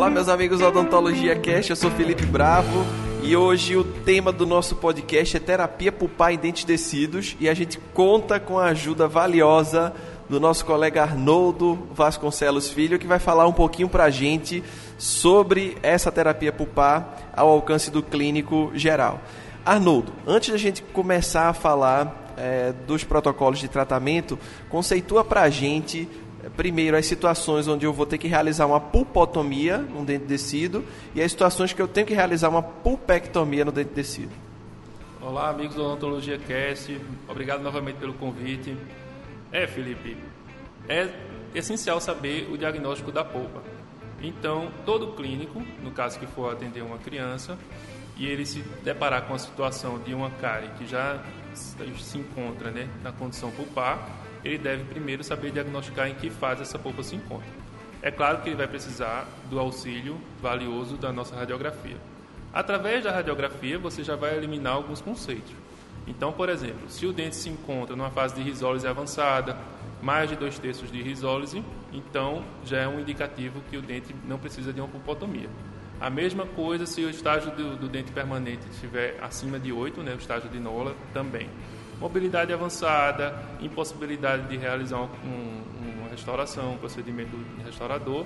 Olá, meus amigos da Odontologia Cast, eu sou Felipe Bravo e hoje o tema do nosso podcast é terapia pulpar em dentes descidos e a gente conta com a ajuda valiosa do nosso colega Arnoldo Vasconcelos Filho, que vai falar um pouquinho para a gente sobre essa terapia pulpar ao alcance do clínico geral. Arnoldo, antes da gente começar a falar é, dos protocolos de tratamento, conceitua para a gente primeiro as situações onde eu vou ter que realizar uma pulpotomia no dente descido e as situações que eu tenho que realizar uma pulpectomia no dente descido. Olá, amigos do Odontologia Cast. Obrigado novamente pelo convite. É, Felipe, é essencial saber o diagnóstico da polpa. Então, todo clínico, no caso que for atender uma criança, e ele se deparar com a situação de uma cárie que já se encontra né, na condição pulpar, ele deve primeiro saber diagnosticar em que fase essa polpa se encontra. É claro que ele vai precisar do auxílio valioso da nossa radiografia. Através da radiografia, você já vai eliminar alguns conceitos. Então, por exemplo, se o dente se encontra numa fase de risólise avançada, mais de dois terços de risólise, então já é um indicativo que o dente não precisa de uma pulpotomia. A mesma coisa se o estágio do, do dente permanente estiver acima de 8, né, o estágio de Nola também mobilidade avançada, impossibilidade de realizar um, uma restauração, um procedimento restaurador,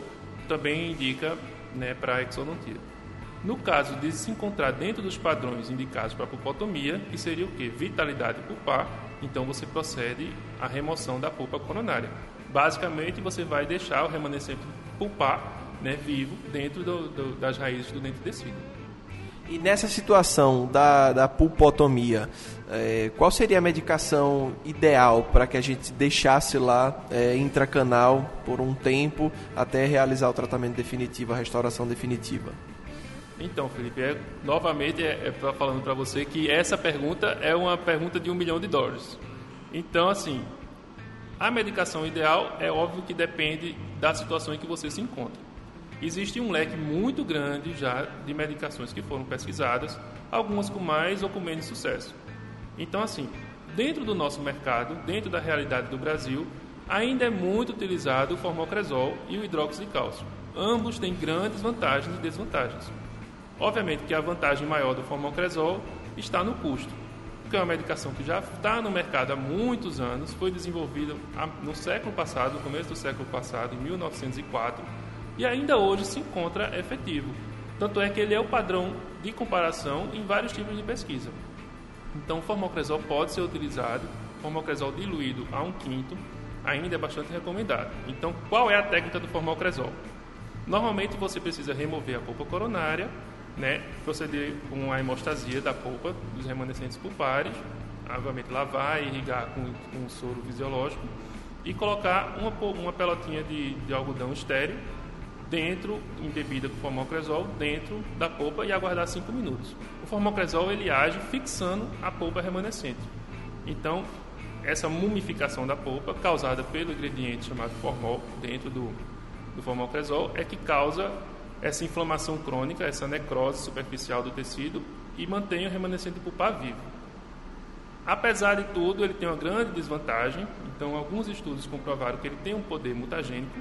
também indica né, para a exodontia. No caso de se encontrar dentro dos padrões indicados para a pulpotomia, que seria o que? Vitalidade pulpar, então você procede à remoção da pulpa coronária. Basicamente, você vai deixar o remanescente pulpar né, vivo dentro do, do, das raízes do dente descido. E nessa situação da, da pulpotomia, é, qual seria a medicação ideal para que a gente deixasse lá é, intracanal por um tempo até realizar o tratamento definitivo, a restauração definitiva? Então, Felipe, é, novamente é, é falando para você que essa pergunta é uma pergunta de um milhão de dólares. Então, assim, a medicação ideal é óbvio que depende da situação em que você se encontra. Existe um leque muito grande já de medicações que foram pesquisadas, algumas com mais ou com menos sucesso. Então, assim, dentro do nosso mercado, dentro da realidade do Brasil, ainda é muito utilizado o formocresol e o hidróxido de cálcio. Ambos têm grandes vantagens e desvantagens. Obviamente que a vantagem maior do formocresol está no custo, porque é uma medicação que já está no mercado há muitos anos, foi desenvolvida no século passado, no começo do século passado, em 1904, e ainda hoje se encontra efetivo. Tanto é que ele é o padrão de comparação em vários tipos de pesquisa. Então, o formocresol pode ser utilizado, formocresol diluído a um quinto, ainda é bastante recomendado. Então, qual é a técnica do formocresol? Normalmente você precisa remover a polpa coronária, né, proceder com a hemostasia da polpa dos remanescentes pulpares, obviamente lavar e irrigar com, com um soro fisiológico e colocar uma, uma pelotinha de, de algodão estéreo dentro, embebida com formocresol, dentro da polpa e aguardar 5 minutos. O formocresol ele age fixando a polpa remanescente. Então, essa mumificação da polpa, causada pelo ingrediente chamado formol dentro do, do formocresol, é que causa essa inflamação crônica, essa necrose superficial do tecido e mantém o remanescente pulpar vivo. Apesar de tudo, ele tem uma grande desvantagem, então alguns estudos comprovaram que ele tem um poder mutagênico,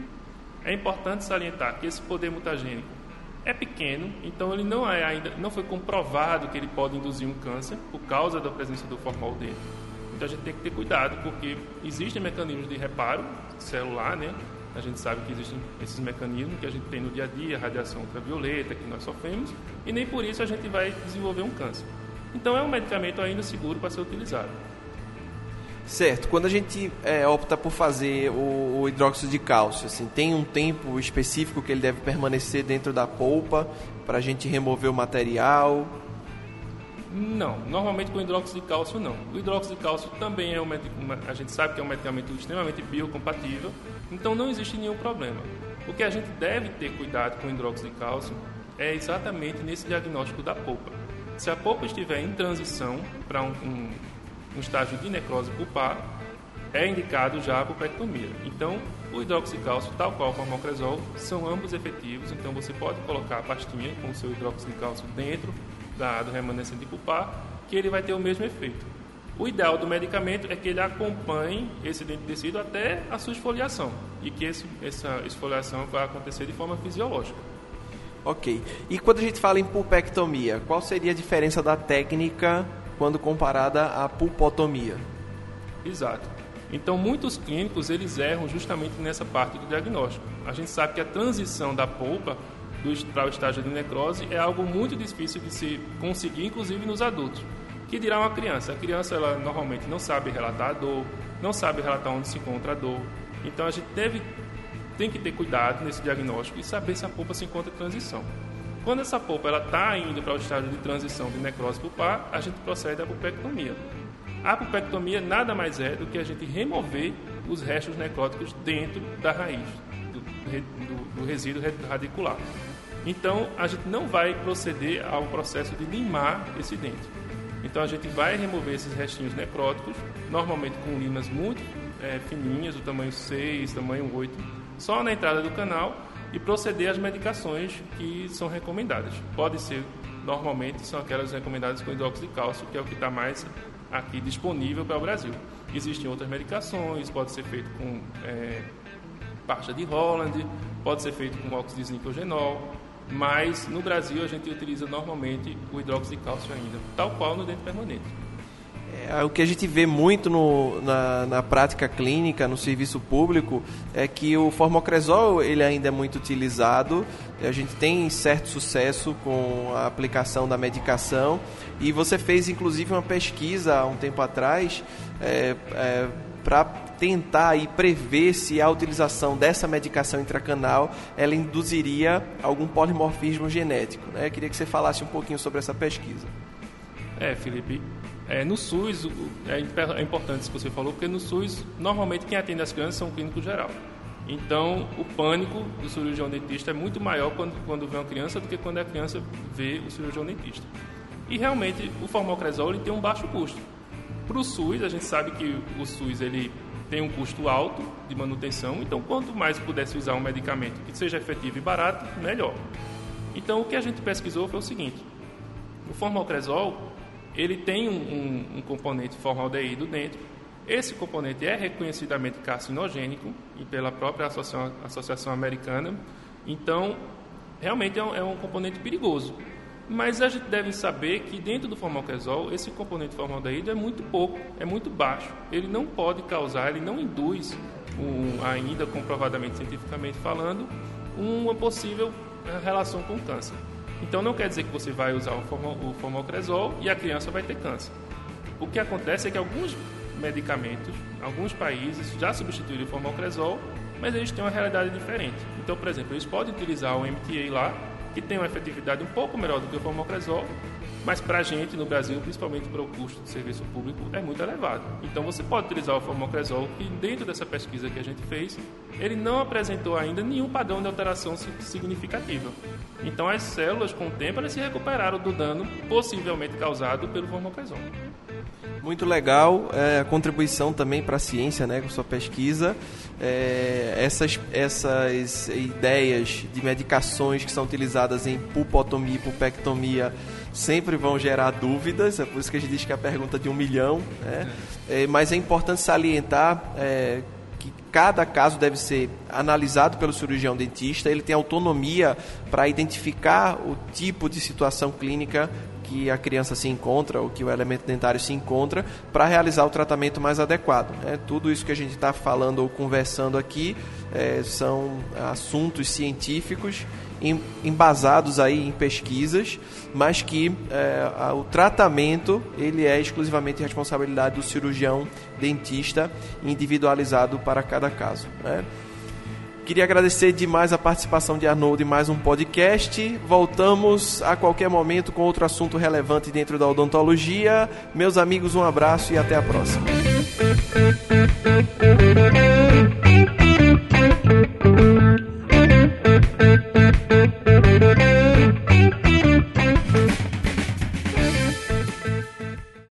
é importante salientar que esse poder mutagênico é pequeno, então ele não é ainda não foi comprovado que ele pode induzir um câncer por causa da presença do formol dentro. Então a gente tem que ter cuidado porque existem mecanismos de reparo celular, né? A gente sabe que existem esses mecanismos que a gente tem no dia a dia, radiação ultravioleta que nós sofremos, e nem por isso a gente vai desenvolver um câncer. Então é um medicamento ainda seguro para ser utilizado. Certo. Quando a gente é, opta por fazer o, o, hidróxido de cálcio, assim, tem um tempo específico que ele deve permanecer dentro da polpa para a gente remover o material? Não, normalmente com hidróxido de cálcio não. O hidróxido de cálcio também é um a gente sabe que é um medicamento extremamente biocompatível, então não existe nenhum problema. O que a gente deve ter cuidado com o hidróxido de cálcio é exatamente nesse diagnóstico da polpa. Se a polpa estiver em transição para um, um no estágio de necrose pulpar, é indicado já a pulpectomia. Então, o hidroxicálcio, tal qual o formocresol, são ambos efetivos, então você pode colocar a pastinha com o seu hidroxicálcio dentro da, do remanescente pulpar, que ele vai ter o mesmo efeito. O ideal do medicamento é que ele acompanhe esse dente tecido até a sua esfoliação e que esse, essa esfoliação vai acontecer de forma fisiológica. Ok. E quando a gente fala em pulpectomia, qual seria a diferença da técnica quando comparada à pulpotomia? Exato. Então, muitos clínicos eles erram justamente nessa parte do diagnóstico. A gente sabe que a transição da polpa para o estágio de necrose é algo muito difícil de se conseguir, inclusive nos adultos. Que dirá uma criança? A criança ela normalmente não sabe relatar a dor, não sabe relatar onde se encontra a dor. Então, a gente tem que ter cuidado nesse diagnóstico e saber se a polpa se encontra em transição. Quando essa polpa está indo para o estágio de transição de necrose pulpar, a gente procede à pulpectomia. A pulpectomia nada mais é do que a gente remover os restos necróticos dentro da raiz, do, do, do resíduo radicular. Então, a gente não vai proceder ao processo de limar esse dente. Então, a gente vai remover esses restinhos necróticos, normalmente com limas muito é, fininhas, do tamanho 6, tamanho 8, só na entrada do canal e proceder às medicações que são recomendadas. Pode ser, normalmente, são aquelas recomendadas com hidróxido de cálcio, que é o que está mais aqui disponível para o Brasil. Existem outras medicações, pode ser feito com é, de Holland, pode ser feito com óxido de zinco genol, mas no Brasil a gente utiliza normalmente o hidróxido de cálcio ainda, tal qual no dente permanente. É, o que a gente vê muito no, na, na, prática clínica, no serviço público, é que o formocresol ele ainda é muito utilizado. A gente tem certo sucesso com a aplicação da medicação. E você fez, inclusive, uma pesquisa há um tempo atrás é, é, para tentar e prever se a utilização dessa medicação intracanal ela induziria algum polimorfismo genético. Né? Eu queria que você falasse um pouquinho sobre essa pesquisa. É, Felipe, é, no SUS, é, é importante isso que você falou, porque no SUS, normalmente quem atende as crianças são clínico geral. Então, o pânico do cirurgião dentista é muito maior quando, quando vê uma criança do que quando a criança vê o cirurgião dentista. E realmente, o formocresol tem um baixo custo. Para o SUS, a gente sabe que o SUS ele tem um custo alto de manutenção, então quanto mais pudesse usar um medicamento que seja efetivo e barato, melhor. Então, o que a gente pesquisou foi o seguinte: o formocresol ele tem um, um, um componente formaldeído dentro. Esse componente é reconhecidamente carcinogênico e pela própria Associação, Associação Americana. Então, realmente é um, é um, componente perigoso. Mas a gente deve saber que dentro do formaldesol, esse componente formaldeído é muito pouco, é muito baixo. Ele não pode causar, ele não induz, um, ainda comprovadamente cientificamente falando, uma possível eh, relação com o câncer. Então não quer dizer que você vai usar o formocresol e a criança vai ter câncer. O que acontece é que alguns medicamentos, alguns países já substituíram o formocresol, mas eles têm uma realidade diferente. Então, por exemplo, eles podem utilizar o MTA lá, que tem uma efetividade um pouco melhor do que o formocresol, mas para a gente no Brasil, principalmente para o custo do serviço público, é muito elevado. Então você pode utilizar o formocresol, que dentro dessa pesquisa que a gente fez, ele não apresentou ainda nenhum padrão de alteração significativa. Então as células, com o tempo, elas se recuperaram do dano possivelmente causado pelo formocresol. Muito legal é, a contribuição também para a ciência, né, com sua pesquisa. É, essas, essas ideias de medicações que são utilizadas em pulpotomia e pulpectomia sempre vão gerar dúvidas, é por isso que a gente diz que é a pergunta de um milhão. Né? É, mas é importante salientar é, que cada caso deve ser analisado pelo cirurgião dentista, ele tem autonomia para identificar o tipo de situação clínica que a criança se encontra ou que o elemento dentário se encontra para realizar o tratamento mais adequado. Né? Tudo isso que a gente está falando ou conversando aqui é, são assuntos científicos embasados aí em pesquisas, mas que é, o tratamento ele é exclusivamente responsabilidade do cirurgião dentista, individualizado para cada caso. Né? Queria agradecer demais a participação de Arnold em mais um podcast. Voltamos a qualquer momento com outro assunto relevante dentro da odontologia. Meus amigos, um abraço e até a próxima.